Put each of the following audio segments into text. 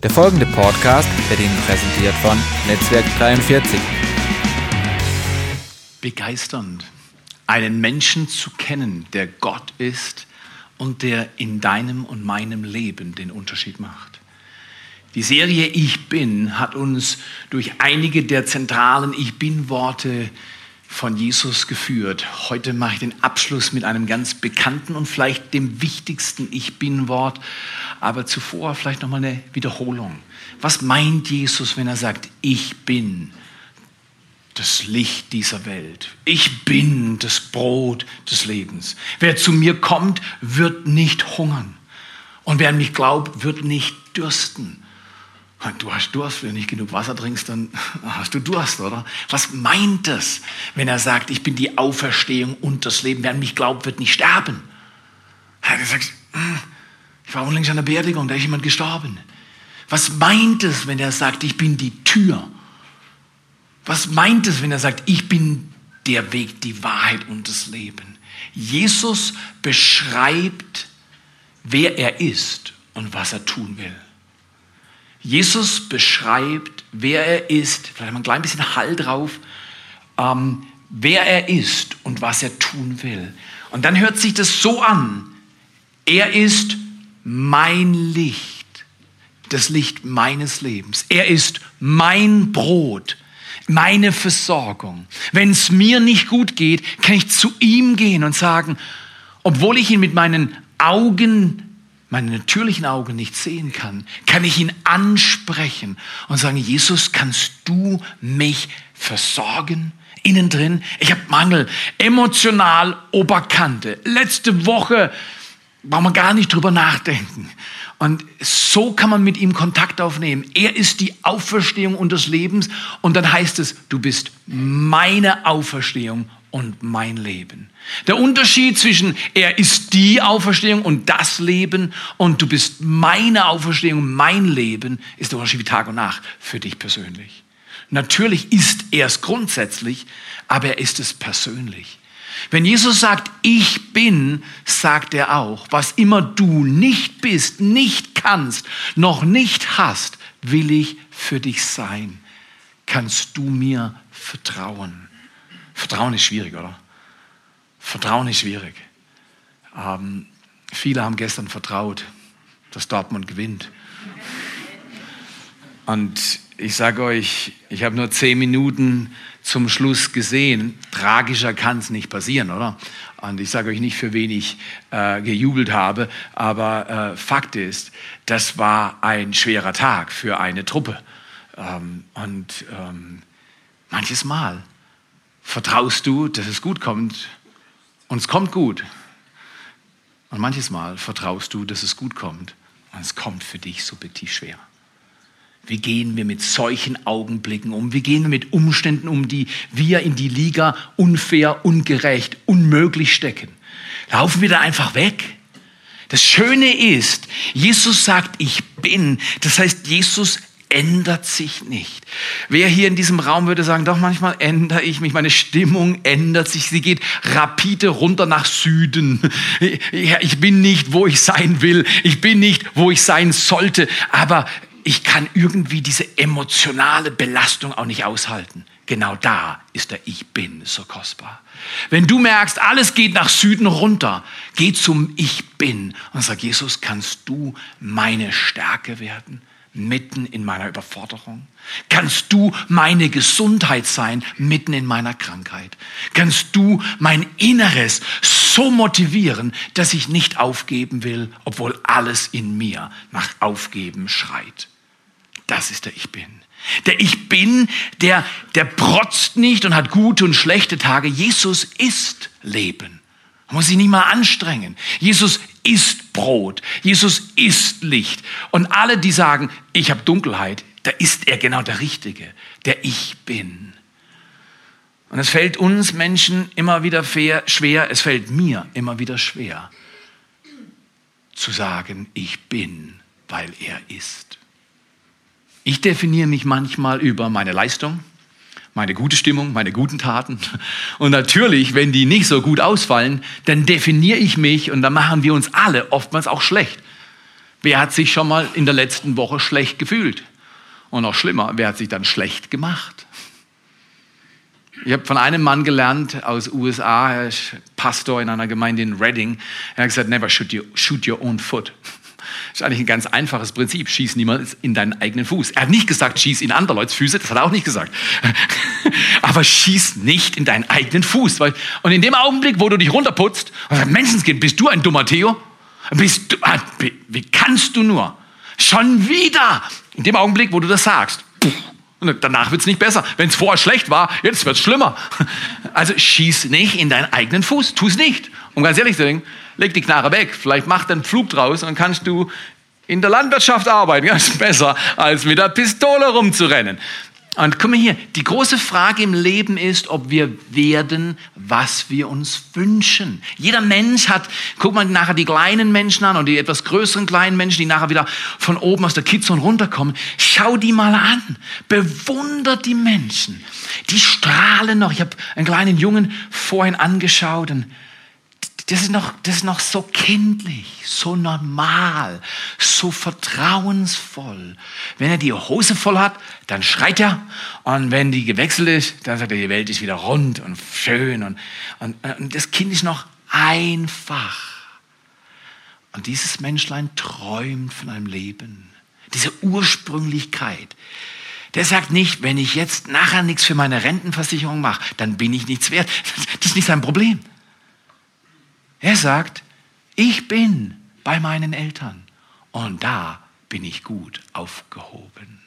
Der folgende Podcast wird Ihnen präsentiert von Netzwerk 43. Begeisternd, einen Menschen zu kennen, der Gott ist und der in deinem und meinem Leben den Unterschied macht. Die Serie Ich bin hat uns durch einige der zentralen Ich bin Worte von Jesus geführt. Heute mache ich den Abschluss mit einem ganz bekannten und vielleicht dem wichtigsten Ich bin Wort, aber zuvor vielleicht noch mal eine Wiederholung. Was meint Jesus, wenn er sagt, ich bin das Licht dieser Welt. Ich bin das Brot des Lebens. Wer zu mir kommt, wird nicht hungern. Und wer an mich glaubt, wird nicht dürsten. Du hast Durst, wenn du nicht genug Wasser trinkst, dann hast du Durst, oder? Was meint es, wenn er sagt, ich bin die Auferstehung und das Leben? Wer an mich glaubt, wird nicht sterben. Er sagt, hm, ich war unlängst an der Beerdigung, da ist jemand gestorben. Was meint es, wenn er sagt, ich bin die Tür? Was meint es, wenn er sagt, ich bin der Weg, die Wahrheit und das Leben? Jesus beschreibt, wer er ist und was er tun will. Jesus beschreibt, wer er ist, vielleicht mal ein klein bisschen Hall drauf, ähm, wer er ist und was er tun will. Und dann hört sich das so an, er ist mein Licht, das Licht meines Lebens. Er ist mein Brot, meine Versorgung. Wenn es mir nicht gut geht, kann ich zu ihm gehen und sagen, obwohl ich ihn mit meinen Augen meine natürlichen Augen nicht sehen kann, kann ich ihn ansprechen und sagen, Jesus, kannst du mich versorgen? Innen drin, ich habe Mangel, emotional Oberkante. Letzte Woche brauchen wir gar nicht drüber nachdenken. Und so kann man mit ihm Kontakt aufnehmen. Er ist die Auferstehung und des Lebens. Und dann heißt es, du bist meine Auferstehung und mein Leben. Der Unterschied zwischen er ist die Auferstehung und das Leben und du bist meine Auferstehung, mein Leben, ist der Unterschied wie Tag und Nacht für dich persönlich. Natürlich ist er es grundsätzlich, aber er ist es persönlich. Wenn Jesus sagt, ich bin, sagt er auch, was immer du nicht bist, nicht kannst, noch nicht hast, will ich für dich sein. Kannst du mir vertrauen? Vertrauen ist schwierig, oder? Vertrauen ist schwierig. Ähm, viele haben gestern vertraut, dass Dortmund gewinnt. Und ich sage euch, ich habe nur zehn Minuten zum Schluss gesehen. Tragischer kann es nicht passieren, oder? Und ich sage euch nicht, für wen ich äh, gejubelt habe, aber äh, Fakt ist, das war ein schwerer Tag für eine Truppe. Ähm, und ähm, manches Mal vertraust du, dass es gut kommt und es kommt gut. Und manches Mal vertraust du, dass es gut kommt und es kommt für dich subjektiv schwer. Wie gehen wir mit solchen Augenblicken um? Wie gehen wir mit Umständen um, die wir in die Liga unfair, ungerecht, unmöglich stecken? Laufen wir da einfach weg? Das Schöne ist, Jesus sagt, ich bin. Das heißt, Jesus ändert sich nicht. Wer hier in diesem Raum würde sagen, doch manchmal ändere ich mich, meine Stimmung ändert sich, sie geht rapide runter nach Süden. Ich bin nicht, wo ich sein will, ich bin nicht, wo ich sein sollte, aber ich kann irgendwie diese emotionale Belastung auch nicht aushalten. Genau da ist der Ich bin so kostbar. Wenn du merkst, alles geht nach Süden runter, geh zum Ich bin und sag, Jesus, kannst du meine Stärke werden? Mitten in meiner Überforderung? Kannst du meine Gesundheit sein mitten in meiner Krankheit? Kannst du mein Inneres so motivieren, dass ich nicht aufgeben will, obwohl alles in mir nach Aufgeben schreit? Das ist der Ich Bin. Der Ich Bin, der, der protzt nicht und hat gute und schlechte Tage. Jesus ist Leben. Man muss sich nicht mal anstrengen. Jesus ist Brot. Jesus ist Licht. Und alle, die sagen, ich habe Dunkelheit, da ist er genau der Richtige, der ich bin. Und es fällt uns Menschen immer wieder schwer, es fällt mir immer wieder schwer, zu sagen, ich bin, weil er ist. Ich definiere mich manchmal über meine Leistung, meine gute Stimmung, meine guten Taten. Und natürlich, wenn die nicht so gut ausfallen, dann definiere ich mich und dann machen wir uns alle oftmals auch schlecht. Wer hat sich schon mal in der letzten Woche schlecht gefühlt? Und noch schlimmer, wer hat sich dann schlecht gemacht? Ich habe von einem Mann gelernt aus USA, er ist Pastor in einer Gemeinde in Reading. Er hat gesagt, never shoot your, shoot your own foot. Ist eigentlich ein ganz einfaches Prinzip. Schieß niemals in deinen eigenen Fuß. Er hat nicht gesagt, schieß in andere Leute Füße, das hat er auch nicht gesagt. Aber schieß nicht in deinen eigenen Fuß. Und in dem Augenblick, wo du dich runterputzt und sagst, Menschenskind, bist du ein dummer Theo? Bist du, ah, wie kannst du nur? Schon wieder! In dem Augenblick, wo du das sagst, und danach wird es nicht besser. Wenn es vorher schlecht war, jetzt wird es schlimmer. Also schieß nicht in deinen eigenen Fuß. Tu es nicht. Um ganz ehrlich zu sagen, leg die Knarre weg. Vielleicht mach einen Flug draus und dann kannst du in der Landwirtschaft arbeiten. Ist besser, als mit der Pistole rumzurennen. Und guck mal hier, die große Frage im Leben ist, ob wir werden, was wir uns wünschen. Jeder Mensch hat, guck mal nachher die kleinen Menschen an und die etwas größeren kleinen Menschen, die nachher wieder von oben aus der Kitzon runterkommen. Schau die mal an. Bewundert die Menschen. Die strahlen noch. Ich habe einen kleinen Jungen vorhin angeschaut und das ist, noch, das ist noch so kindlich, so normal, so vertrauensvoll. Wenn er die Hose voll hat, dann schreit er. Und wenn die gewechselt ist, dann sagt er, die Welt ist wieder rund und schön. Und, und, und das Kind ist noch einfach. Und dieses Menschlein träumt von einem Leben. Diese Ursprünglichkeit. Der sagt nicht, wenn ich jetzt nachher nichts für meine Rentenversicherung mache, dann bin ich nichts wert. Das ist nicht sein Problem. Er sagt, ich bin bei meinen Eltern und da bin ich gut aufgehoben.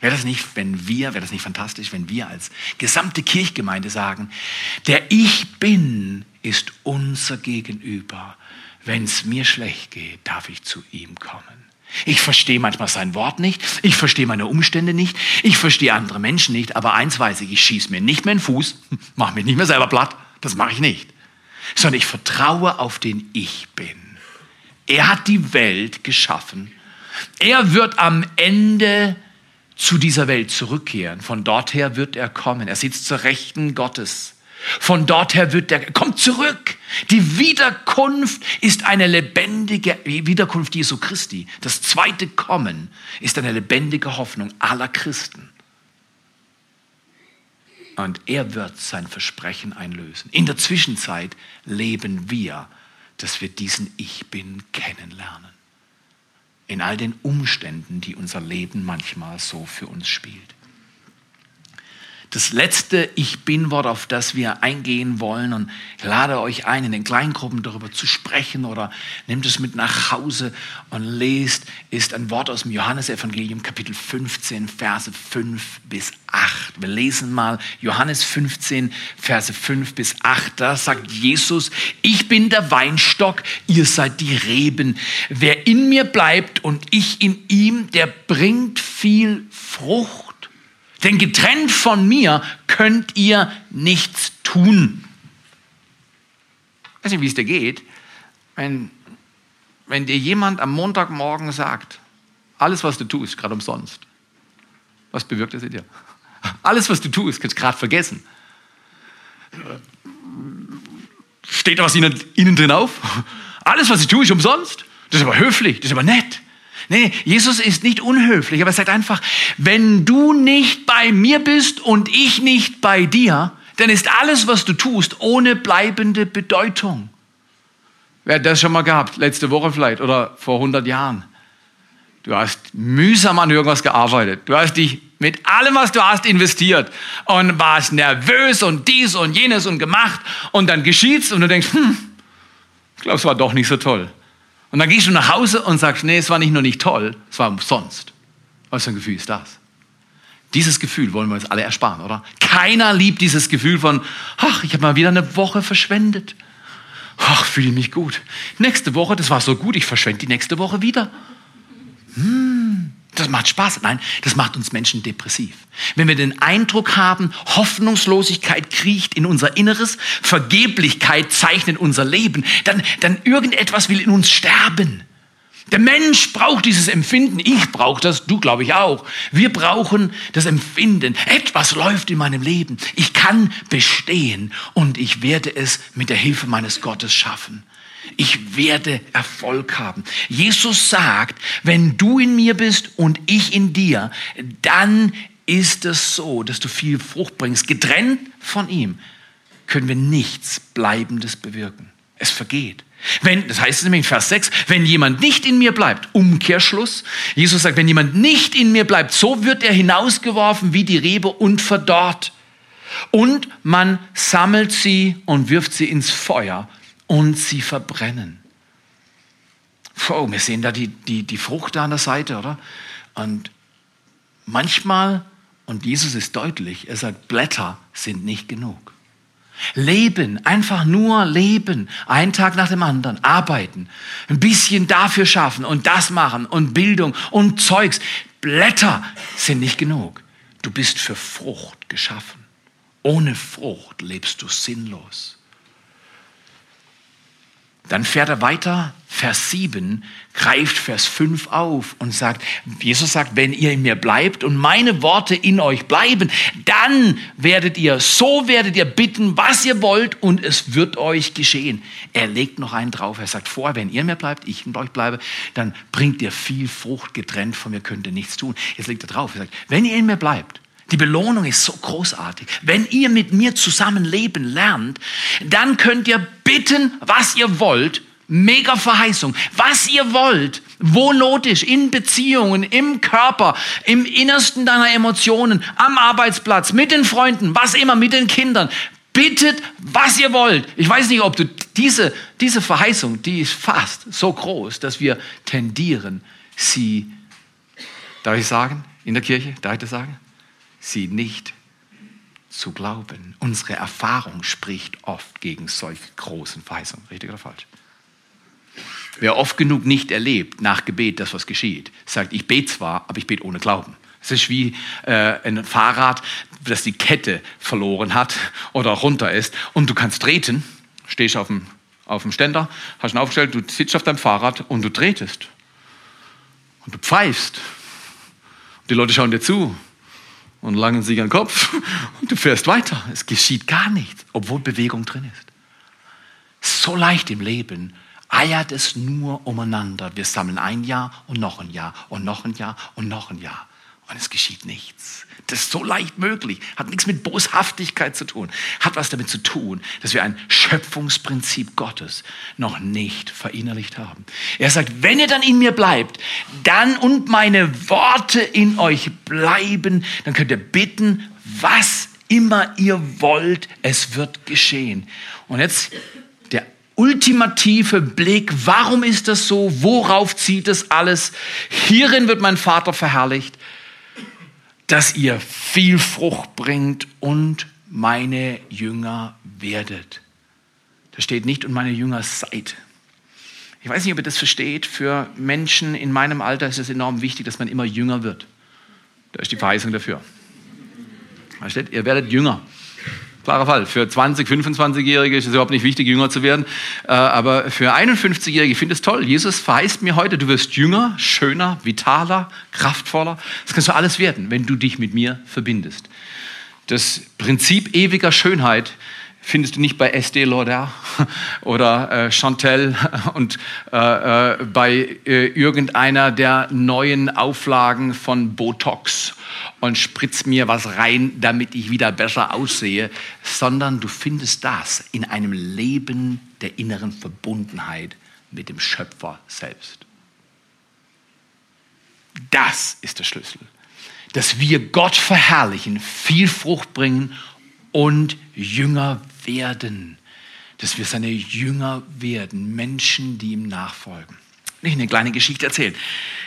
Wäre das nicht, wenn wir, wäre das nicht fantastisch, wenn wir als gesamte Kirchgemeinde sagen, der Ich bin ist unser Gegenüber. Wenn es mir schlecht geht, darf ich zu ihm kommen. Ich verstehe manchmal sein Wort nicht, ich verstehe meine Umstände nicht, ich verstehe andere Menschen nicht, aber eins weiß ich, ich schieße mir nicht mehr in den Fuß, mache mich nicht mehr selber platt, das mache ich nicht sondern ich vertraue auf den Ich bin. Er hat die Welt geschaffen. Er wird am Ende zu dieser Welt zurückkehren. Von dort her wird er kommen. Er sitzt zur Rechten Gottes. Von dort her wird er, kommt zurück. Die Wiederkunft ist eine lebendige Wiederkunft Jesu Christi. Das zweite Kommen ist eine lebendige Hoffnung aller Christen. Und er wird sein Versprechen einlösen. In der Zwischenzeit leben wir, dass wir diesen Ich bin kennenlernen. In all den Umständen, die unser Leben manchmal so für uns spielt das letzte Ich bin-Wort, auf das wir eingehen wollen. Und ich lade euch ein, in den Kleingruppen darüber zu sprechen oder nehmt es mit nach Hause und lest, ist ein Wort aus dem Johannesevangelium, Kapitel 15, Verse 5 bis 8. Wir lesen mal Johannes 15, Verse 5 bis 8. Da sagt Jesus, ich bin der Weinstock, ihr seid die Reben. Wer in mir bleibt und ich in ihm, der bringt viel Frucht denn getrennt von mir könnt ihr nichts tun. Ich weiß nicht, wie es dir geht, wenn, wenn dir jemand am Montagmorgen sagt, alles, was du tust, gerade umsonst. Was bewirkt das in dir? Alles, was du tust, kannst du gerade vergessen. Steht da was innen drin auf? Alles, was ich tue, ist umsonst. Das ist aber höflich, das ist aber nett. Nee, Jesus ist nicht unhöflich, aber er sagt einfach, wenn du nicht bei mir bist und ich nicht bei dir, dann ist alles, was du tust, ohne bleibende Bedeutung. Wer hat das schon mal gehabt? Letzte Woche vielleicht oder vor 100 Jahren. Du hast mühsam an irgendwas gearbeitet. Du hast dich mit allem, was du hast, investiert und warst nervös und dies und jenes und gemacht und dann geschieht's und du denkst, hm, ich glaube, es war doch nicht so toll. Und dann gehst du nach Hause und sagst, nee, es war nicht nur nicht toll, es war umsonst. Was für ein Gefühl ist das? Dieses Gefühl wollen wir uns alle ersparen, oder? Keiner liebt dieses Gefühl von, ach, ich habe mal wieder eine Woche verschwendet. Ach, fühle ich mich gut. Nächste Woche, das war so gut, ich verschwende die nächste Woche wieder. Hm. Das macht Spaß. Nein, das macht uns Menschen depressiv. Wenn wir den Eindruck haben, Hoffnungslosigkeit kriecht in unser Inneres, Vergeblichkeit zeichnet unser Leben, dann, dann irgendetwas will in uns sterben. Der Mensch braucht dieses Empfinden. Ich brauche das, du glaube ich auch. Wir brauchen das Empfinden. Etwas läuft in meinem Leben. Ich kann bestehen und ich werde es mit der Hilfe meines Gottes schaffen. Ich werde Erfolg haben. Jesus sagt, wenn du in mir bist und ich in dir, dann ist es so, dass du viel Frucht bringst. Getrennt von ihm können wir nichts Bleibendes bewirken. Es vergeht. Wenn, das heißt es nämlich in Vers 6, wenn jemand nicht in mir bleibt, Umkehrschluss, Jesus sagt, wenn jemand nicht in mir bleibt, so wird er hinausgeworfen wie die Rebe und verdorrt. Und man sammelt sie und wirft sie ins Feuer und sie verbrennen. Oh, wir sehen da die, die, die Frucht da an der Seite, oder? Und manchmal, und Jesus ist deutlich, er sagt, Blätter sind nicht genug. Leben, einfach nur leben, einen Tag nach dem anderen, arbeiten, ein bisschen dafür schaffen und das machen und Bildung und Zeugs. Blätter sind nicht genug. Du bist für Frucht geschaffen. Ohne Frucht lebst du sinnlos. Dann fährt er weiter, Vers 7, greift Vers 5 auf und sagt, Jesus sagt, wenn ihr in mir bleibt und meine Worte in euch bleiben, dann werdet ihr, so werdet ihr bitten, was ihr wollt und es wird euch geschehen. Er legt noch einen drauf, er sagt vorher, wenn ihr in mir bleibt, ich in euch bleibe, dann bringt ihr viel Frucht, getrennt von mir könnt ihr nichts tun. Jetzt legt er drauf, er sagt, wenn ihr in mir bleibt, die Belohnung ist so großartig. Wenn ihr mit mir zusammen leben lernt, dann könnt ihr bitten, was ihr wollt. Mega Verheißung. Was ihr wollt, wo Not in Beziehungen, im Körper, im Innersten deiner Emotionen, am Arbeitsplatz, mit den Freunden, was immer, mit den Kindern. Bittet, was ihr wollt. Ich weiß nicht, ob du diese, diese Verheißung, die ist fast so groß, dass wir tendieren, sie, darf ich sagen, in der Kirche, darf ich das sagen? Sie nicht zu glauben. Unsere Erfahrung spricht oft gegen solche großen Verheißungen. Richtig oder falsch? Wer oft genug nicht erlebt, nach Gebet, dass was geschieht, sagt, ich bete zwar, aber ich bete ohne Glauben. Es ist wie äh, ein Fahrrad, das die Kette verloren hat oder runter ist und du kannst treten, stehst auf dem, auf dem Ständer, hast ihn aufgestellt, du sitzt auf deinem Fahrrad und du tretest. Und du pfeifst. Und die Leute schauen dir zu und langen sich an den Kopf und du fährst weiter. Es geschieht gar nichts, obwohl Bewegung drin ist. So leicht im Leben eiert es nur umeinander. Wir sammeln ein Jahr und noch ein Jahr und noch ein Jahr und noch ein Jahr und es geschieht nichts. Das ist so leicht möglich, hat nichts mit Boshaftigkeit zu tun, hat was damit zu tun, dass wir ein Schöpfungsprinzip Gottes noch nicht verinnerlicht haben. Er sagt, wenn ihr dann in mir bleibt, dann und meine Worte in euch bleiben, dann könnt ihr bitten, was immer ihr wollt, es wird geschehen. Und jetzt der ultimative Blick, warum ist das so? Worauf zieht es alles? Hierin wird mein Vater verherrlicht dass ihr viel Frucht bringt und meine Jünger werdet. Da steht nicht und meine Jünger seid. Ich weiß nicht, ob ihr das versteht. Für Menschen in meinem Alter ist es enorm wichtig, dass man immer jünger wird. Da ist die Verheißung dafür. Da steht, ihr werdet jünger. Klarer Fall. Für 20, 25-Jährige ist es überhaupt nicht wichtig, jünger zu werden. Äh, aber für 51-Jährige finde ich es toll. Jesus verheißt mir heute, du wirst jünger, schöner, vitaler, kraftvoller. Das kannst du alles werden, wenn du dich mit mir verbindest. Das Prinzip ewiger Schönheit findest du nicht bei Estée Lauder oder äh, Chantel und äh, äh, bei äh, irgendeiner der neuen Auflagen von Botox und spritz mir was rein, damit ich wieder besser aussehe, sondern du findest das in einem Leben der inneren Verbundenheit mit dem Schöpfer selbst. Das ist der Schlüssel, dass wir Gott verherrlichen, viel Frucht bringen und Jünger werden, dass wir seine Jünger werden, Menschen, die ihm nachfolgen. Ich eine kleine Geschichte erzählen.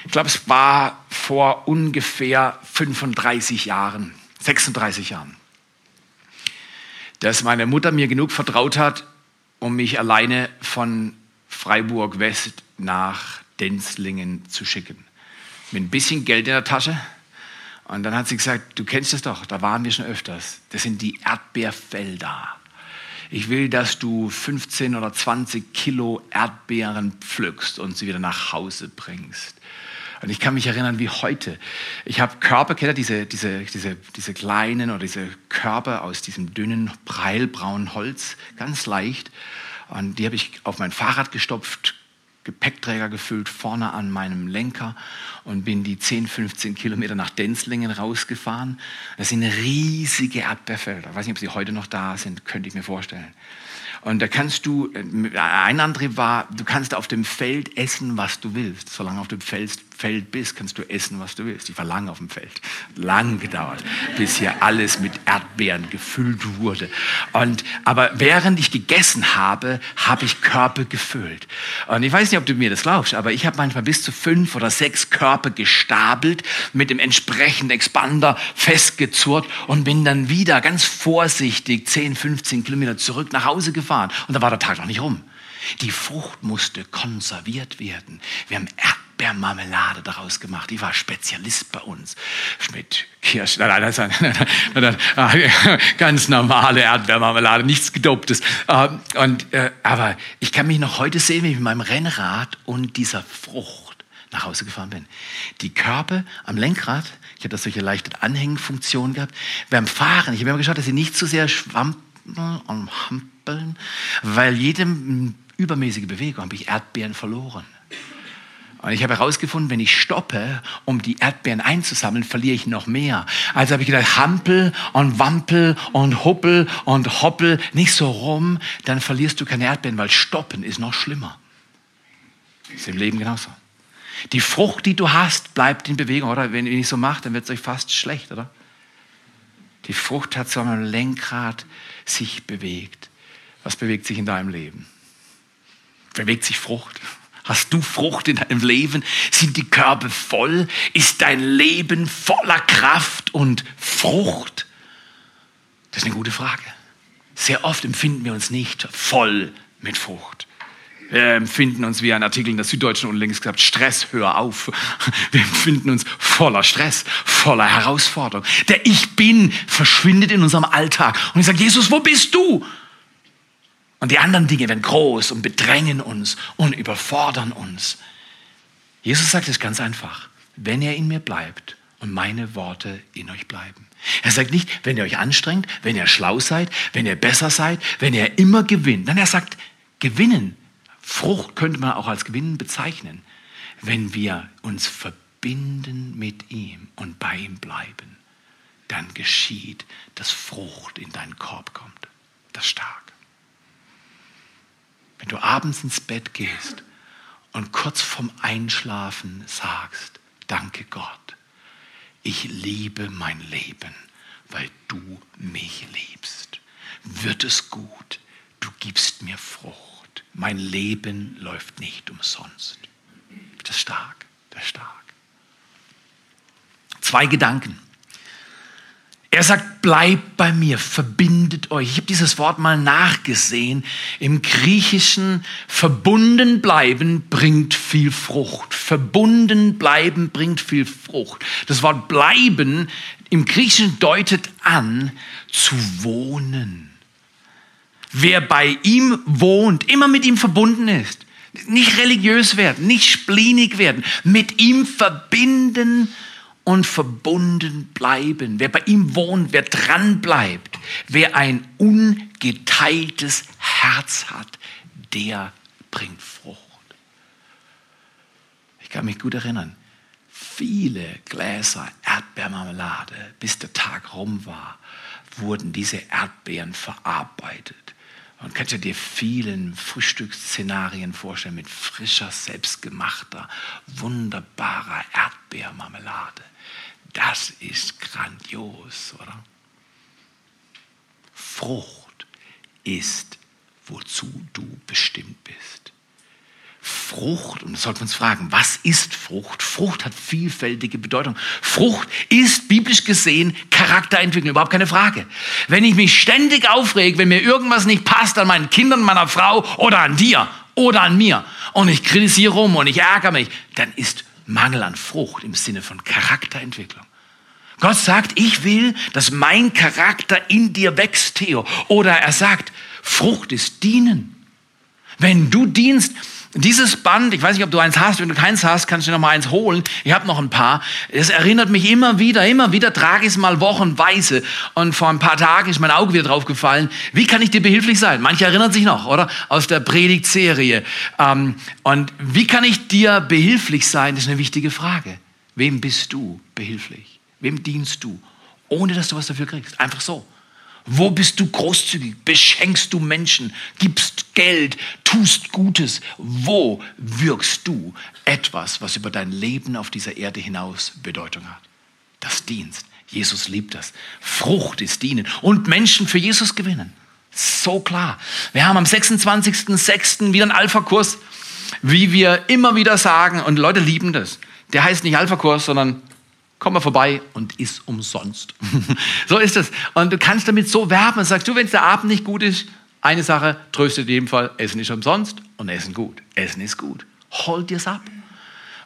Ich glaube, es war vor ungefähr 35 Jahren, 36 Jahren, dass meine Mutter mir genug vertraut hat, um mich alleine von Freiburg West nach Denzlingen zu schicken. Mit ein bisschen Geld in der Tasche. Und dann hat sie gesagt, du kennst das doch, da waren wir schon öfters. Das sind die Erdbeerfelder. Ich will, dass du 15 oder 20 Kilo Erdbeeren pflückst und sie wieder nach Hause bringst. Und ich kann mich erinnern wie heute. Ich habe Körper, kennt ihr diese, diese, diese, diese kleinen oder diese Körper aus diesem dünnen, breilbraunen Holz, ganz leicht. Und die habe ich auf mein Fahrrad gestopft, Gepäckträger gefüllt, vorne an meinem Lenker und bin die 10, 15 Kilometer nach Denzlingen rausgefahren. Das sind riesige Erdbeerfelder. Ich weiß nicht, ob sie heute noch da sind, könnte ich mir vorstellen. Und da kannst du, äh, ein Antrieb war, du kannst auf dem Feld essen, was du willst. Solange auf dem Feld, Feld bist, kannst du essen, was du willst. Ich war lange auf dem Feld. Lang gedauert, bis hier alles mit Erdbeeren gefüllt wurde. Und, aber während ich gegessen habe, habe ich Körper gefüllt. Und ich weiß nicht, ob du mir das glaubst, aber ich habe manchmal bis zu fünf oder sechs Körper gestapelt, mit dem entsprechenden Expander festgezurrt und bin dann wieder ganz vorsichtig 10, 15 Kilometer zurück nach Hause gefahren gefahren. Und da war der Tag noch nicht rum. Die Frucht musste konserviert werden. Wir haben Erdbeermarmelade daraus gemacht. Die war Spezialist bei uns. Mit Kirsch, nein, nein, nein, ganz normale Erdbeermarmelade, nichts Gedoptes. Ähm, und, äh, aber ich kann mich noch heute sehen, wie ich mit meinem Rennrad und dieser Frucht nach Hause gefahren bin. Die Körper am Lenkrad, ich habe da solche leichte Anhängfunktion gehabt. Beim Fahren, ich habe immer geschaut, dass sie nicht zu sehr schwamm und hampeln, weil jede übermäßige Bewegung habe ich Erdbeeren verloren. Und ich habe herausgefunden, wenn ich stoppe, um die Erdbeeren einzusammeln, verliere ich noch mehr. Also habe ich gedacht, hampel und wampel und huppel und hoppel nicht so rum, dann verlierst du keine Erdbeeren, weil stoppen ist noch schlimmer. Ist im Leben genauso. Die Frucht, die du hast, bleibt in Bewegung, oder? Wenn ihr nicht so macht, dann wird es euch fast schlecht, oder? Die Frucht hat so ein Lenkrad sich bewegt. Was bewegt sich in deinem Leben? Bewegt sich Frucht? Hast du Frucht in deinem Leben? Sind die Körbe voll? Ist dein Leben voller Kraft und Frucht? Das ist eine gute Frage. Sehr oft empfinden wir uns nicht voll mit Frucht. Wir empfinden uns wie ein Artikel in der Süddeutschen unlängst gesagt, Stress, hör auf. Wir empfinden uns voller Stress, voller Herausforderung. Der Ich Bin verschwindet in unserem Alltag. Und ich sage, Jesus, wo bist du? Und die anderen Dinge werden groß und bedrängen uns und überfordern uns. Jesus sagt es ganz einfach. Wenn ihr in mir bleibt und meine Worte in euch bleiben. Er sagt nicht, wenn ihr euch anstrengt, wenn ihr schlau seid, wenn ihr besser seid, wenn ihr immer gewinnt. Nein, er sagt, gewinnen Frucht könnte man auch als Gewinnen bezeichnen, wenn wir uns verbinden mit ihm und bei ihm bleiben. Dann geschieht, dass Frucht in deinen Korb kommt. Das stark. Wenn du abends ins Bett gehst und kurz vorm Einschlafen sagst, danke Gott, ich liebe mein Leben, weil du mich liebst. Wird es gut, du gibst mir Frucht mein Leben läuft nicht umsonst. Das ist stark, das ist stark. Zwei Gedanken. Er sagt, bleibt bei mir, verbindet euch. Ich habe dieses Wort mal nachgesehen. Im Griechischen verbunden bleiben bringt viel Frucht. Verbunden bleiben bringt viel Frucht. Das Wort bleiben im Griechischen deutet an zu wohnen wer bei ihm wohnt, immer mit ihm verbunden ist. Nicht religiös werden, nicht splinig werden, mit ihm verbinden und verbunden bleiben. Wer bei ihm wohnt, wer dran bleibt, wer ein ungeteiltes Herz hat, der bringt Frucht. Ich kann mich gut erinnern, viele Gläser Erdbeermarmelade, bis der Tag rum war, wurden diese Erdbeeren verarbeitet kannst du dir vielen Frühstücksszenarien vorstellen mit frischer, selbstgemachter, wunderbarer Erdbeermarmelade. Das ist grandios, oder? Frucht ist, wozu du bestimmt bist. Frucht, und das sollten wir uns fragen, was ist Frucht? Frucht hat vielfältige Bedeutung. Frucht ist biblisch gesehen Charakterentwicklung, überhaupt keine Frage. Wenn ich mich ständig aufrege, wenn mir irgendwas nicht passt an meinen Kindern, meiner Frau oder an dir oder an mir und ich kritisiere rum und ich ärgere mich, dann ist Mangel an Frucht im Sinne von Charakterentwicklung. Gott sagt, ich will, dass mein Charakter in dir wächst, Theo. Oder er sagt, Frucht ist dienen. Wenn du dienst, Dieses Band, ich weiß nicht, ob du eins hast, wenn du keins hast, kannst du noch mal eins holen. Ich habe noch ein paar. Es erinnert mich immer wieder, immer wieder trage ich es mal wochenweise. Und vor ein paar Tagen ist mein Auge wieder drauf gefallen. Wie kann ich dir behilflich sein? Manche erinnern sich noch, oder? Aus der Predigtserie. Ähm, und wie kann ich dir behilflich sein? Das ist eine wichtige Frage. Wem bist du behilflich? Wem dienst du? Ohne dass du was dafür kriegst. Einfach so. Wo bist du großzügig? Beschenkst du Menschen? Gibst Geld? Tust Gutes? Wo wirkst du etwas, was über dein Leben auf dieser Erde hinaus Bedeutung hat? Das Dienst. Jesus liebt das. Frucht ist dienen und Menschen für Jesus gewinnen. So klar. Wir haben am 26.06. wieder einen Alpha-Kurs, wie wir immer wieder sagen, und Leute lieben das. Der heißt nicht Alpha-Kurs, sondern komm mal vorbei und ist umsonst. so ist es. Und du kannst damit so werben und sagst, du, wenn es der Abend nicht gut ist, eine Sache tröstet in jedem Fall, Essen ist umsonst und Essen gut. Essen ist gut. Hol dir's ab.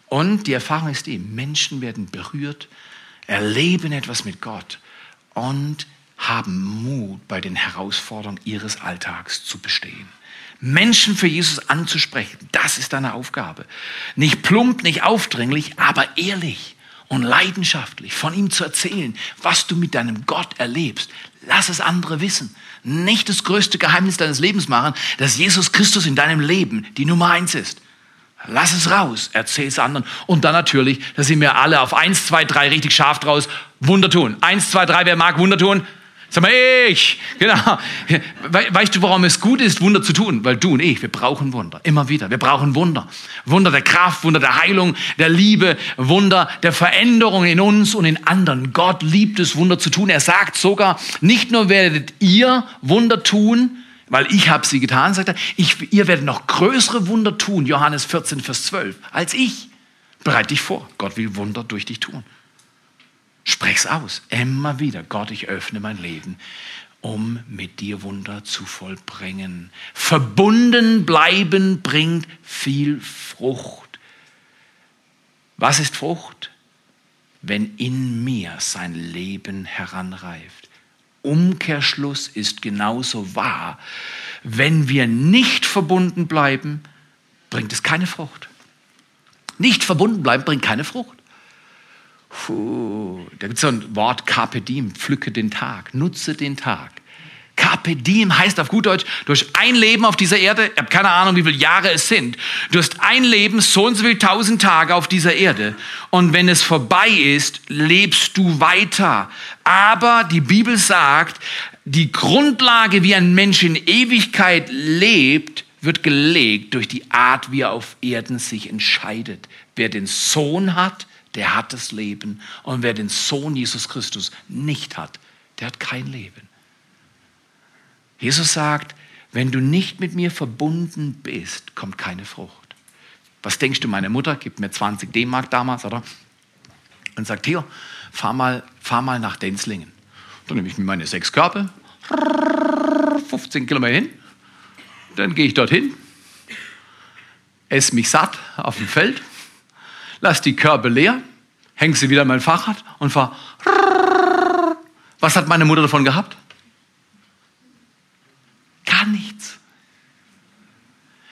Und die Erfahrung ist die, Menschen werden berührt, erleben etwas mit Gott und haben Mut, bei den Herausforderungen ihres Alltags zu bestehen. Menschen für Jesus anzusprechen, das ist deine Aufgabe. Nicht plump, nicht aufdringlich, aber ehrlich und leidenschaftlich von ihm zu erzählen, was du mit deinem Gott erlebst. Lass es andere wissen. Nicht das größte Geheimnis deines Lebens machen, dass Jesus Christus in deinem Leben die Nummer eins ist. Lass es raus, erzähl es anderen. Und dann natürlich, dass sie mir alle auf eins, zwei, drei richtig scharf draus Wunder tun. Eins, zwei, drei, wer mag Wunder tun? Sag mal, ich, genau. Weißt du, warum es gut ist, Wunder zu tun? Weil du und ich, wir brauchen Wunder. Immer wieder. Wir brauchen Wunder. Wunder der Kraft, Wunder der Heilung, der Liebe, Wunder der Veränderung in uns und in anderen. Gott liebt es, Wunder zu tun. Er sagt sogar, nicht nur werdet ihr Wunder tun, weil ich habe sie getan, sagt er, ich, ihr werdet noch größere Wunder tun, Johannes 14, Vers 12, als ich. Bereite dich vor. Gott will Wunder durch dich tun. Sprech's aus, immer wieder. Gott, ich öffne mein Leben, um mit dir Wunder zu vollbringen. Verbunden bleiben bringt viel Frucht. Was ist Frucht? Wenn in mir sein Leben heranreift. Umkehrschluss ist genauso wahr. Wenn wir nicht verbunden bleiben, bringt es keine Frucht. Nicht verbunden bleiben bringt keine Frucht. Puh, da gibt es so ein Wort Carpe diem, pflücke den Tag, nutze den Tag. Carpe diem heißt auf gut Deutsch, du hast ein Leben auf dieser Erde, ich habe keine Ahnung, wie viele Jahre es sind. Du hast ein Leben, so und so viele tausend Tage auf dieser Erde. Und wenn es vorbei ist, lebst du weiter. Aber die Bibel sagt, die Grundlage, wie ein Mensch in Ewigkeit lebt, wird gelegt durch die Art, wie er auf Erden sich entscheidet. Wer den Sohn hat, der hat das Leben. Und wer den Sohn Jesus Christus nicht hat, der hat kein Leben. Jesus sagt, wenn du nicht mit mir verbunden bist, kommt keine Frucht. Was denkst du, meine Mutter gibt mir 20 D-Mark damals, oder? Und sagt, hier, fahr mal, fahr mal nach Denzlingen. Dann nehme ich mir meine sechs Körper, 15 Kilometer hin, dann gehe ich dorthin, esse mich satt auf dem Feld, lass die Körbe leer, häng sie wieder an mein Fahrrad und fahr. Was hat meine Mutter davon gehabt? Gar nichts.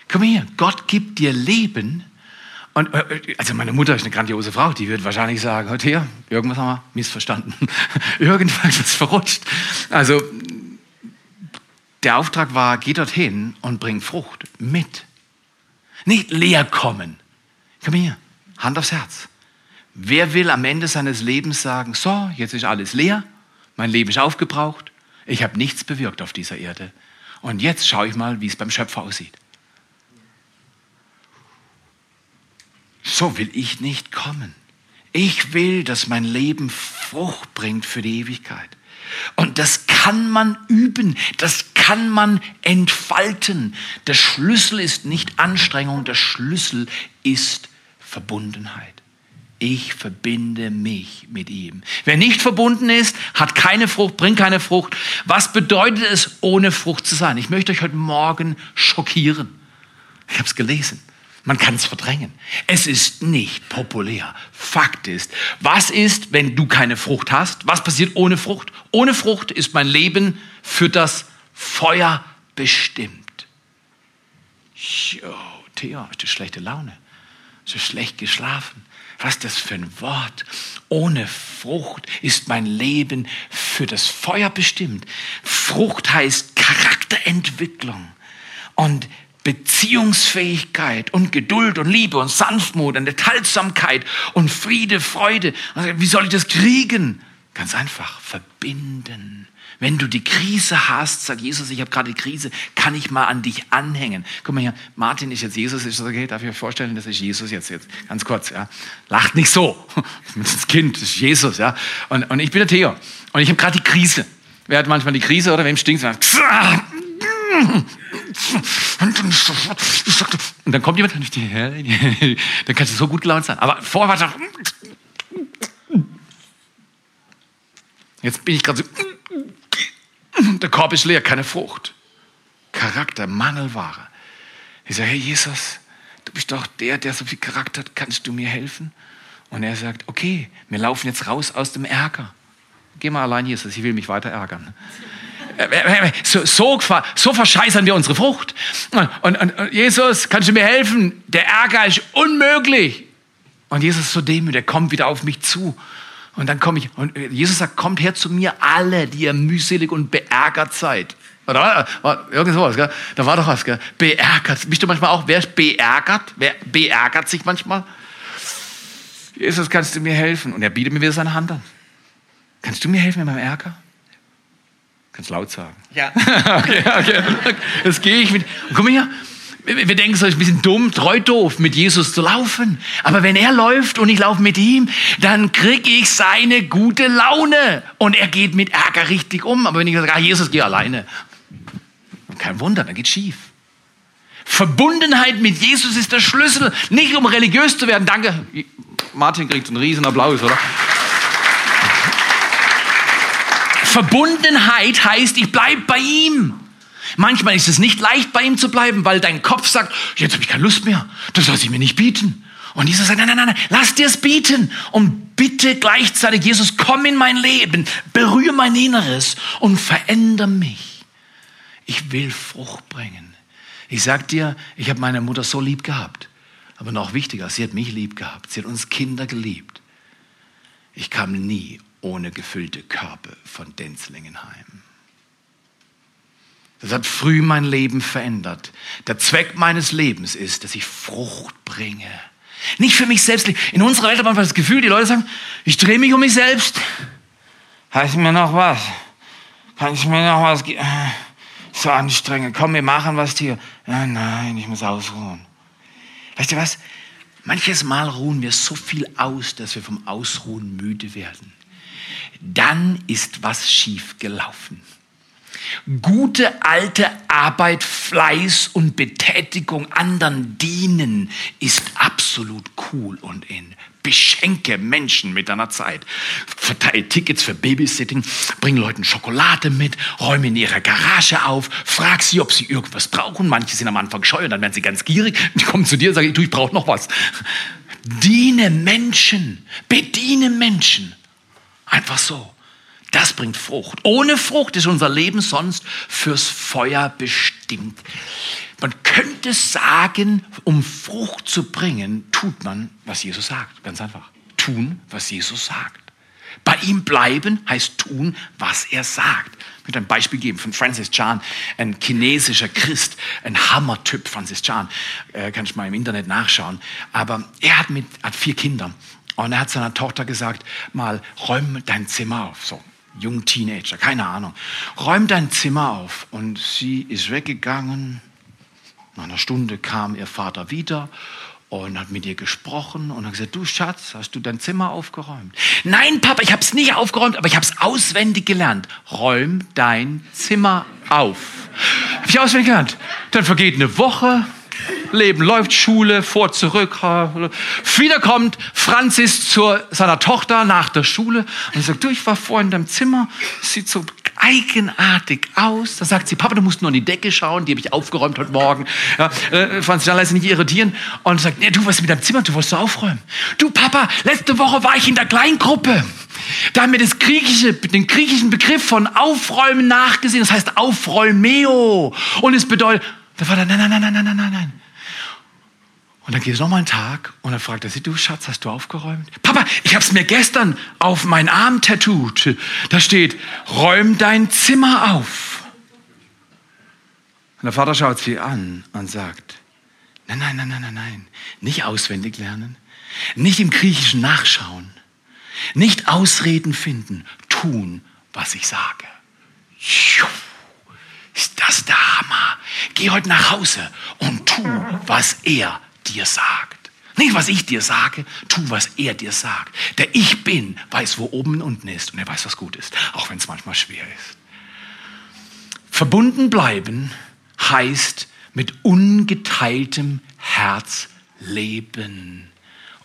Komm her, Gott gibt dir Leben. Und, äh, also meine Mutter ist eine grandiose Frau, die wird wahrscheinlich sagen, heute her, irgendwas haben wir missverstanden. irgendwas ist verrutscht. Also der Auftrag war, geh dorthin und bring Frucht mit. Nicht leer kommen. Komm her. Hand aufs Herz. Wer will am Ende seines Lebens sagen, so, jetzt ist alles leer, mein Leben ist aufgebraucht, ich habe nichts bewirkt auf dieser Erde und jetzt schaue ich mal, wie es beim Schöpfer aussieht. So will ich nicht kommen. Ich will, dass mein Leben Frucht bringt für die Ewigkeit. Und das kann man üben, das kann man entfalten. Der Schlüssel ist nicht Anstrengung, der Schlüssel ist Verbundenheit. Ich verbinde mich mit ihm. Wer nicht verbunden ist, hat keine Frucht, bringt keine Frucht. Was bedeutet es, ohne Frucht zu sein? Ich möchte euch heute Morgen schockieren. Ich habe es gelesen. Man kann es verdrängen. Es ist nicht populär. Fakt ist, was ist, wenn du keine Frucht hast? Was passiert ohne Frucht? Ohne Frucht ist mein Leben für das Feuer bestimmt. Jo Theo, hast du schlechte Laune? Du schlecht geschlafen? Was ist das für ein Wort? Ohne Frucht ist mein Leben für das Feuer bestimmt. Frucht heißt Charakterentwicklung und Beziehungsfähigkeit und Geduld und Liebe und Sanftmut und Enthaltsamkeit und Friede, Freude. Wie soll ich das kriegen? Ganz einfach, verbinden. Wenn du die Krise hast, sag Jesus, ich habe gerade die Krise, kann ich mal an dich anhängen. Guck mal hier, Martin ist jetzt Jesus, ist das okay? Darf ich mir vorstellen, das ist Jesus jetzt, jetzt ganz kurz, ja. Lacht nicht so. Das Kind, das ist Jesus, ja. Und, und ich bin der Theo. Und ich habe gerade die Krise. Wer hat manchmal die Krise oder wem stinkt es? Und dann kommt jemand, dann kannst du so gut gelaunt sein. Aber vorher war Jetzt bin ich gerade so, der Korb ist leer, keine Frucht. Charakter, Mangelware. Ich sage, hey Jesus, du bist doch der, der so viel Charakter hat, kannst du mir helfen? Und er sagt, okay, wir laufen jetzt raus aus dem Ärger. Geh mal allein, Jesus, ich will mich weiter ärgern. So, so, so verscheißern wir unsere Frucht. Und, und, und, Jesus, kannst du mir helfen? Der Ärger ist unmöglich. Und Jesus ist so demütig, er kommt wieder auf mich zu. Und dann komme ich, und Jesus sagt, kommt her zu mir alle, die ihr mühselig und beärgert seid. Oder war, irgend sowas, gell? Da war doch was, gell? Beärgert. Bist du manchmal auch, wer ist beärgert? Wer beärgert sich manchmal? Jesus, kannst du mir helfen? Und er bietet mir wieder seine Hand an. Kannst du mir helfen mit meinem Ärger? Kannst laut sagen. Ja. okay, okay. Das gehe ich mit. Mal hier. Wir denken, es ist ein bisschen dumm, treu doof, mit Jesus zu laufen. Aber wenn er läuft und ich laufe mit ihm, dann kriege ich seine gute Laune. Und er geht mit Ärger richtig um. Aber wenn ich sage, ah, Jesus, geh alleine. Kein Wunder, dann geht's schief. Verbundenheit mit Jesus ist der Schlüssel. Nicht um religiös zu werden. Danke. Martin kriegt einen riesen Applaus, oder? Verbundenheit heißt, ich bleibe bei ihm. Manchmal ist es nicht leicht, bei ihm zu bleiben, weil dein Kopf sagt, jetzt habe ich keine Lust mehr, das lasse ich mir nicht bieten. Und Jesus sagt, nein, nein, nein, lass dir es bieten. Und bitte gleichzeitig, Jesus, komm in mein Leben, berühre mein Inneres und verändere mich. Ich will Frucht bringen. Ich sag dir, ich habe meine Mutter so lieb gehabt. Aber noch wichtiger, sie hat mich lieb gehabt. Sie hat uns Kinder geliebt. Ich kam nie ohne gefüllte Körbe von Denzlingenheim. Das hat früh mein Leben verändert. Der Zweck meines Lebens ist, dass ich Frucht bringe. Nicht für mich selbst. In unserer Welt hat man das Gefühl, die Leute sagen, ich drehe mich um mich selbst. Heißt mir noch was? Kann ich mir noch was geben? So anstrengend. Komm, wir machen was hier. Ja, nein, ich muss ausruhen. Weißt du was? Manches Mal ruhen wir so viel aus, dass wir vom Ausruhen müde werden dann ist was schief gelaufen. Gute alte Arbeit, Fleiß und Betätigung anderen dienen ist absolut cool und in. Beschenke Menschen mit deiner Zeit. Verteile Tickets für Babysitting, bring Leuten Schokolade mit, räume in ihrer Garage auf, frag sie, ob sie irgendwas brauchen. Manche sind am Anfang scheu und dann werden sie ganz gierig. Die kommen zu dir und sagen, du, ich brauche noch was. Diene Menschen, bediene Menschen. Einfach so. Das bringt Frucht. Ohne Frucht ist unser Leben sonst fürs Feuer bestimmt. Man könnte sagen, um Frucht zu bringen, tut man, was Jesus sagt. Ganz einfach. Tun, was Jesus sagt. Bei ihm bleiben heißt tun, was er sagt. Ich möchte ein Beispiel geben von Francis Chan, ein chinesischer Christ, ein Hammertyp, Francis Chan. Äh, kann ich mal im Internet nachschauen. Aber er hat, mit, hat vier Kinder und er hat seiner Tochter gesagt, mal räum dein Zimmer auf. So, jungen Teenager, keine Ahnung. Räum dein Zimmer auf. Und sie ist weggegangen. Nach einer Stunde kam ihr Vater wieder und hat mit ihr gesprochen und hat gesagt, du Schatz, hast du dein Zimmer aufgeräumt? Nein, Papa, ich habe es nicht aufgeräumt, aber ich habe es auswendig gelernt. Räum dein Zimmer auf. Habe ich auswendig gelernt. Dann vergeht eine Woche, Leben läuft, Schule, vor, zurück. Wieder kommt Franzis zu seiner Tochter nach der Schule und sagt, du, ich war vorhin in deinem Zimmer, sieht so eigenartig aus. Da sagt sie, Papa, du musst nur an die Decke schauen, die habe ich aufgeräumt heute Morgen. Ja, äh, Franzis sich nicht irritieren und sagt, nee, du, was ist mit deinem Zimmer, du wolltest aufräumen. Du, Papa, letzte Woche war ich in der Kleingruppe. Da haben wir das griechische, den griechischen Begriff von Aufräumen nachgesehen. Das heißt Aufräumeo. Und es bedeutet, da war da, nein, nein, nein, nein, nein, nein, nein. Und dann geht es nochmal einen Tag und dann fragt er sie, du Schatz, hast du aufgeräumt? Papa, ich habe es mir gestern auf meinen Arm tattooed. Da steht, räum dein Zimmer auf. Und der Vater schaut sie an und sagt, nein, nein, nein, nein, nein, nein, nicht auswendig lernen, nicht im Griechischen nachschauen, nicht Ausreden finden, tun, was ich sage. Ist das Hammer? Geh heute nach Hause und tu, was er dir sagt. Nicht, was ich dir sage, tu, was er dir sagt. Der Ich Bin weiß, wo oben und unten ist und er weiß, was gut ist, auch wenn es manchmal schwer ist. Verbunden bleiben heißt mit ungeteiltem Herz leben.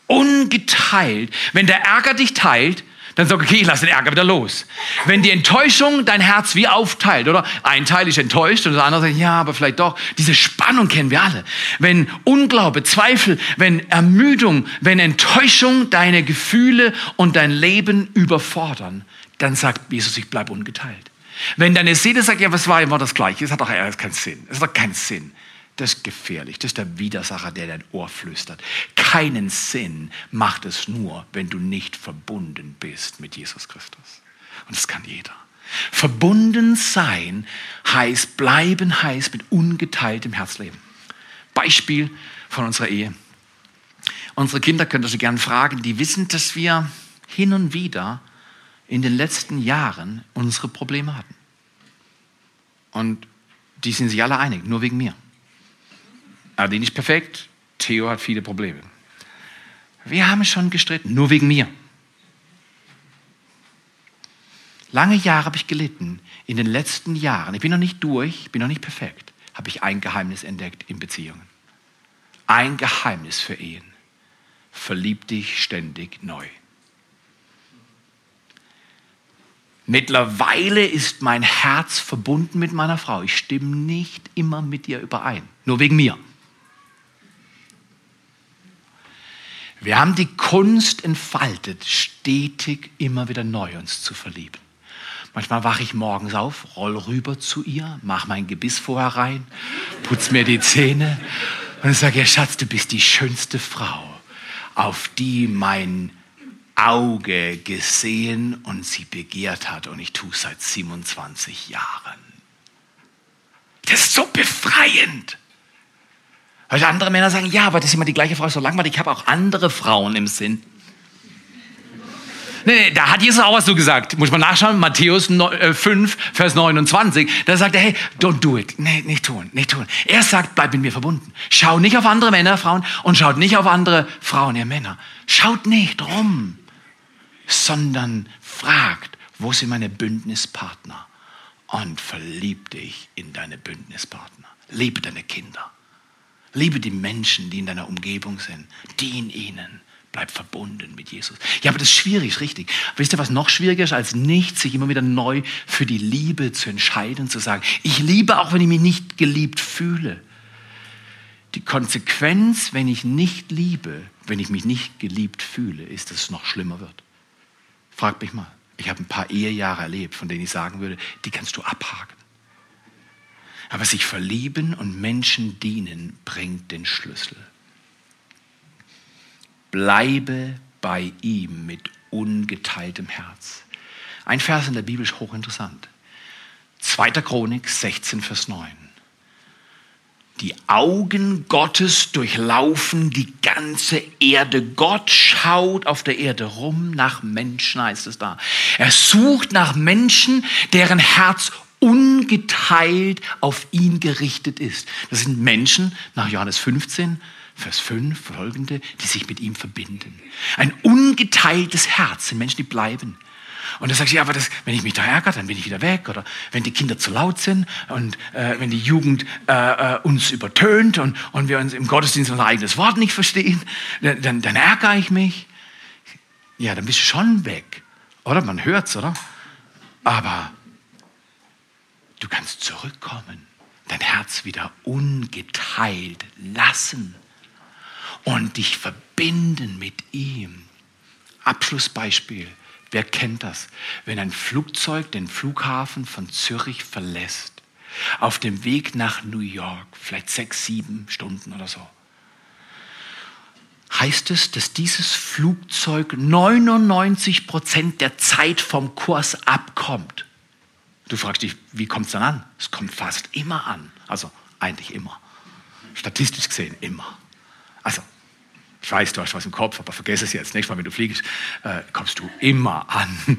Ungeteilt. Wenn der Ärger dich teilt, dann sag, okay, ich lasse den Ärger wieder los. Wenn die Enttäuschung dein Herz wie aufteilt, oder ein Teil ist enttäuscht und das andere sagt, ja, aber vielleicht doch. Diese Spannung kennen wir alle. Wenn Unglaube, Zweifel, wenn Ermüdung, wenn Enttäuschung deine Gefühle und dein Leben überfordern, dann sagt Jesus, ich bleibe ungeteilt. Wenn deine Seele sagt, ja, was war immer das Gleiche? Es hat doch keinen Sinn. Es hat doch keinen Sinn. Das ist gefährlich. Das ist der Widersacher, der dein Ohr flüstert. Keinen Sinn macht es nur, wenn du nicht verbunden bist mit Jesus Christus. Und das kann jeder. Verbunden sein heißt, bleiben heißt mit ungeteiltem Herzleben. Beispiel von unserer Ehe. Unsere Kinder könnt ihr sie gerne fragen, die wissen, dass wir hin und wieder in den letzten Jahren unsere Probleme hatten. Und die sind sich alle einig, nur wegen mir. Adi nicht perfekt, Theo hat viele Probleme. Wir haben schon gestritten, nur wegen mir. Lange Jahre habe ich gelitten. In den letzten Jahren, ich bin noch nicht durch, bin noch nicht perfekt, habe ich ein Geheimnis entdeckt in Beziehungen. Ein Geheimnis für Ehen. Verlieb dich ständig neu. Mittlerweile ist mein Herz verbunden mit meiner Frau. Ich stimme nicht immer mit ihr überein, nur wegen mir. Wir haben die Kunst entfaltet, stetig immer wieder neu uns zu verlieben. Manchmal wache ich morgens auf, roll rüber zu ihr, mach mein Gebiss vorher rein, putz mir die Zähne und sage ihr, Schatz, du bist die schönste Frau, auf die mein Auge gesehen und sie begehrt hat und ich tue seit 27 Jahren. Das ist so befreiend. Weil andere Männer sagen, ja, aber das ist immer die gleiche Frau, so langweilig, ich habe auch andere Frauen im Sinn. Nee, nee, da hat Jesus auch was so gesagt. Muss man nachschauen, Matthäus 5, äh, Vers 29. Da sagt er, hey, don't do it. Nee, nicht tun, nicht tun. Er sagt, bleib mit mir verbunden. Schau nicht auf andere Männer, Frauen und schaut nicht auf andere Frauen, ihr Männer. Schaut nicht rum, sondern fragt, wo sind meine Bündnispartner? Und verlieb dich in deine Bündnispartner. Liebe deine Kinder. Liebe die Menschen, die in deiner Umgebung sind. Dien ihnen. Bleib verbunden mit Jesus. Ja, aber das ist schwierig, richtig. Wisst ihr, was noch schwieriger ist, als nicht, sich immer wieder neu für die Liebe zu entscheiden, zu sagen, ich liebe, auch wenn ich mich nicht geliebt fühle. Die Konsequenz, wenn ich nicht liebe, wenn ich mich nicht geliebt fühle, ist, dass es noch schlimmer wird. Frag mich mal. Ich habe ein paar Ehejahre erlebt, von denen ich sagen würde, die kannst du abhaken. Aber sich verlieben und Menschen dienen bringt den Schlüssel. Bleibe bei ihm mit ungeteiltem Herz. Ein Vers in der Bibel ist hochinteressant. 2. Chronik 16, Vers 9. Die Augen Gottes durchlaufen die ganze Erde. Gott schaut auf der Erde rum nach Menschen, heißt es da. Er sucht nach Menschen, deren Herz ungeteilt auf ihn gerichtet ist. Das sind Menschen, nach Johannes 15, Vers 5 folgende, die sich mit ihm verbinden. Ein ungeteiltes Herz sind Menschen, die bleiben. Und da sagst du, ja, aber das, wenn ich mich da ärgere, dann bin ich wieder weg. Oder wenn die Kinder zu laut sind und äh, wenn die Jugend äh, äh uns übertönt und, und wir uns im Gottesdienst unser eigenes Wort nicht verstehen, dann, dann ärgere ich mich. Ja, dann bist du schon weg. Oder? Man hört's, oder? Aber Du kannst zurückkommen, dein Herz wieder ungeteilt lassen und dich verbinden mit ihm. Abschlussbeispiel. Wer kennt das? Wenn ein Flugzeug den Flughafen von Zürich verlässt, auf dem Weg nach New York, vielleicht sechs, sieben Stunden oder so. heißt es, dass dieses Flugzeug 99 Prozent der Zeit vom Kurs abkommt. Du fragst dich, wie kommt es dann an? Es kommt fast immer an. Also eigentlich immer. Statistisch gesehen immer. Also, ich weiß, du hast was im Kopf, aber vergesse es jetzt. Nächstes Mal, wenn du fliegst, äh, kommst du immer an.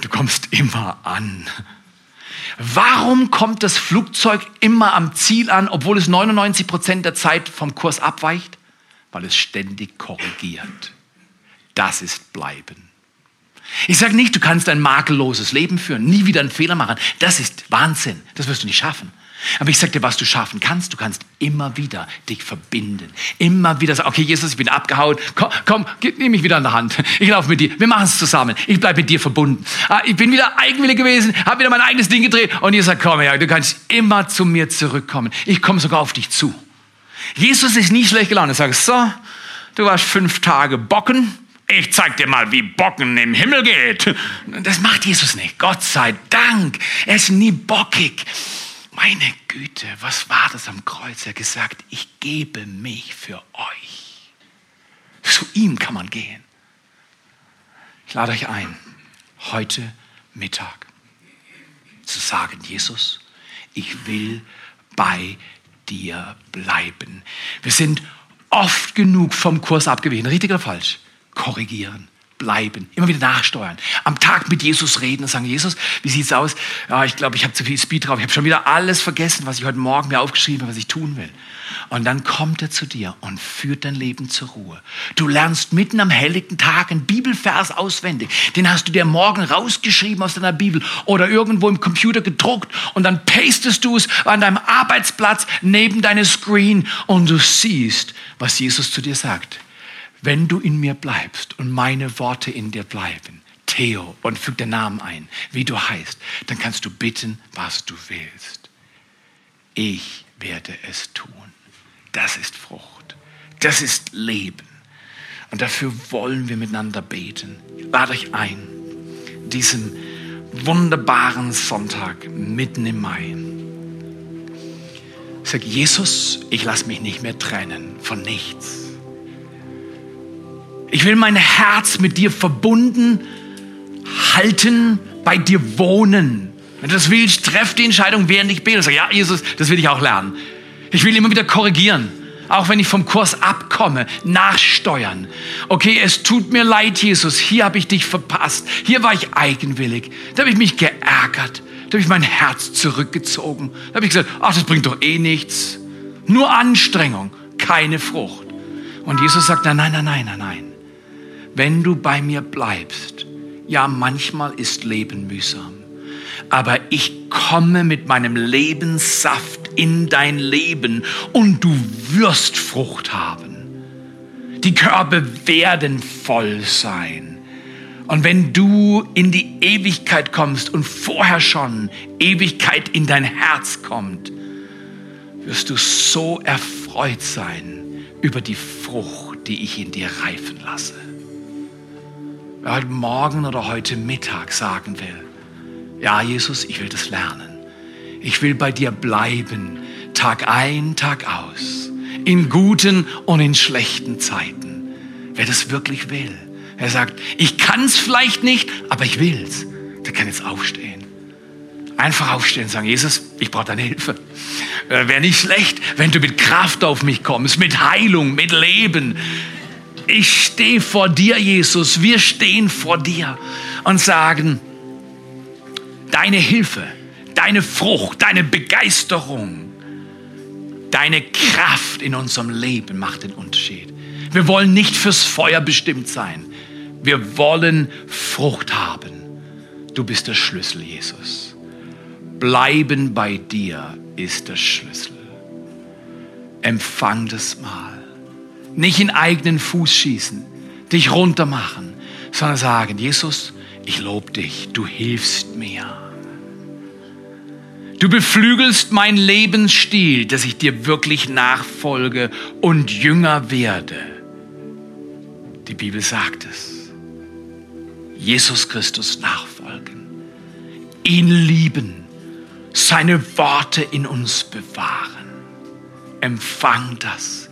Du kommst immer an. Warum kommt das Flugzeug immer am Ziel an, obwohl es 99 Prozent der Zeit vom Kurs abweicht? Weil es ständig korrigiert. Das ist Bleiben. Ich sage nicht, du kannst ein makelloses Leben führen, nie wieder einen Fehler machen. Das ist Wahnsinn. Das wirst du nicht schaffen. Aber ich sage dir, was du schaffen kannst. Du kannst immer wieder dich verbinden. Immer wieder sagen, okay, Jesus, ich bin abgehauen. Komm, komm nimm mich wieder an der Hand. Ich laufe mit dir. Wir machen es zusammen. Ich bleibe mit dir verbunden. Ah, ich bin wieder eigenwillig gewesen, habe wieder mein eigenes Ding gedreht. Und ihr sagt, komm her, du kannst immer zu mir zurückkommen. Ich komme sogar auf dich zu. Jesus ist nie schlecht gelaunt. Er sagt, so, du warst fünf Tage bocken. Ich zeig dir mal, wie Bocken im Himmel geht. Das macht Jesus nicht. Gott sei Dank. Er ist nie bockig. Meine Güte, was war das am Kreuz? Er gesagt, ich gebe mich für euch. Zu ihm kann man gehen. Ich lade euch ein, heute Mittag zu sagen, Jesus, ich will bei dir bleiben. Wir sind oft genug vom Kurs abgewichen, richtig oder falsch? Korrigieren bleiben, immer wieder nachsteuern, am Tag mit Jesus reden und sagen, Jesus, wie sieht's aus? Ja, ich glaube, ich habe zu viel Speed drauf, ich habe schon wieder alles vergessen, was ich heute Morgen mir aufgeschrieben habe, was ich tun will. Und dann kommt er zu dir und führt dein Leben zur Ruhe. Du lernst mitten am helllichten Tag einen Bibelvers auswendig. Den hast du dir morgen rausgeschrieben aus deiner Bibel oder irgendwo im Computer gedruckt und dann pastest du es an deinem Arbeitsplatz neben deinem Screen und du siehst, was Jesus zu dir sagt wenn du in mir bleibst und meine Worte in dir bleiben, Theo, und füg den Namen ein, wie du heißt, dann kannst du bitten, was du willst. Ich werde es tun. Das ist Frucht. Das ist Leben. Und dafür wollen wir miteinander beten. Lade euch ein, diesen wunderbaren Sonntag mitten im Mai. Sag Jesus, ich lasse mich nicht mehr trennen von nichts ich will mein Herz mit dir verbunden halten, bei dir wohnen. Wenn du das willst, treff die Entscheidung, während ich bete. Sag, ja, Jesus, das will ich auch lernen. Ich will immer wieder korrigieren. Auch wenn ich vom Kurs abkomme, nachsteuern. Okay, es tut mir leid, Jesus. Hier habe ich dich verpasst. Hier war ich eigenwillig. Da habe ich mich geärgert. Da habe ich mein Herz zurückgezogen. Da habe ich gesagt, ach, das bringt doch eh nichts. Nur Anstrengung, keine Frucht. Und Jesus sagt, nein, nein, nein, nein, nein, nein wenn du bei mir bleibst, ja, manchmal ist Leben mühsam, aber ich komme mit meinem Lebenssaft in dein Leben und du wirst Frucht haben. Die Körbe werden voll sein. Und wenn du in die Ewigkeit kommst und vorher schon Ewigkeit in dein Herz kommt, wirst du so erfreut sein über die Frucht, die ich in dir reifen lasse heute Morgen oder heute Mittag sagen will, ja Jesus, ich will das lernen. Ich will bei dir bleiben, Tag ein, Tag aus, in guten und in schlechten Zeiten. Wer das wirklich will. Er sagt, ich kann es vielleicht nicht, aber ich will's. Der kann jetzt aufstehen. Einfach aufstehen und sagen, Jesus, ich brauche deine Hilfe. Äh, Wäre nicht schlecht, wenn du mit Kraft auf mich kommst, mit Heilung, mit Leben ich stehe vor dir, Jesus, wir stehen vor dir und sagen, deine Hilfe, deine Frucht, deine Begeisterung, deine Kraft in unserem Leben macht den Unterschied. Wir wollen nicht fürs Feuer bestimmt sein. Wir wollen Frucht haben. Du bist der Schlüssel, Jesus. Bleiben bei dir ist der Schlüssel. Empfang das Mal. Nicht in eigenen Fuß schießen, dich runtermachen, sondern sagen, Jesus, ich lobe dich, du hilfst mir. Du beflügelst meinen Lebensstil, dass ich dir wirklich nachfolge und jünger werde. Die Bibel sagt es. Jesus Christus nachfolgen, ihn lieben, seine Worte in uns bewahren. Empfang das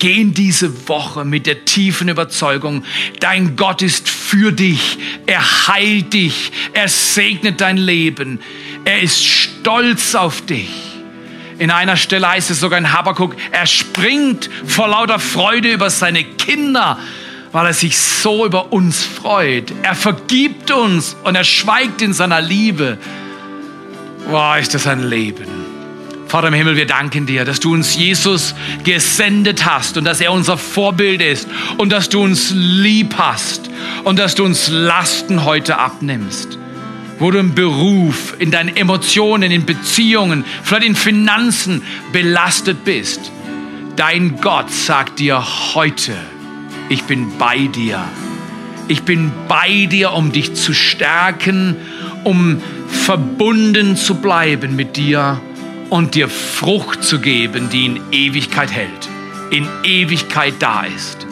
Geh in diese Woche mit der tiefen Überzeugung, dein Gott ist für dich, er heilt dich, er segnet dein Leben, er ist stolz auf dich. In einer Stelle heißt es sogar in Habakkuk, er springt vor lauter Freude über seine Kinder, weil er sich so über uns freut. Er vergibt uns und er schweigt in seiner Liebe. Boah, ist das ein Leben. Vater im Himmel, wir danken dir, dass du uns Jesus gesendet hast und dass er unser Vorbild ist und dass du uns lieb hast und dass du uns Lasten heute abnimmst. Wo du im Beruf, in deinen Emotionen, in Beziehungen, vielleicht in Finanzen belastet bist. Dein Gott sagt dir heute, ich bin bei dir. Ich bin bei dir, um dich zu stärken, um verbunden zu bleiben mit dir und dir Frucht zu geben, die in Ewigkeit hält, in Ewigkeit da ist.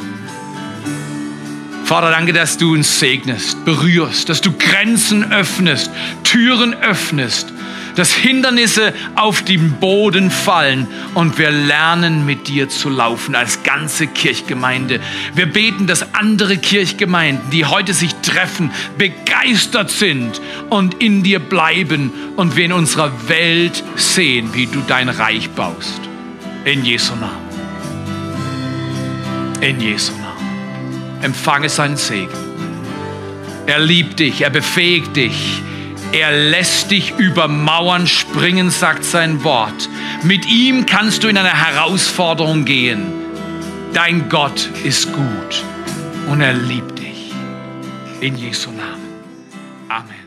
Vater, danke, dass du uns segnest, berührst, dass du Grenzen öffnest, Türen öffnest, dass Hindernisse auf den Boden fallen und wir lernen mit dir zu laufen als ganze Kirchgemeinde. Wir beten, dass andere Kirchgemeinden, die heute sich treffen, begeistert sind und in dir bleiben und wir in unserer Welt sehen, wie du dein Reich baust. In Jesu Namen. In Jesu Namen. Empfange seinen Segen. Er liebt dich, er befähigt dich, er lässt dich über Mauern springen, sagt sein Wort. Mit ihm kannst du in eine Herausforderung gehen. Dein Gott ist gut und er liebt dich. In Jesu Namen. Amen.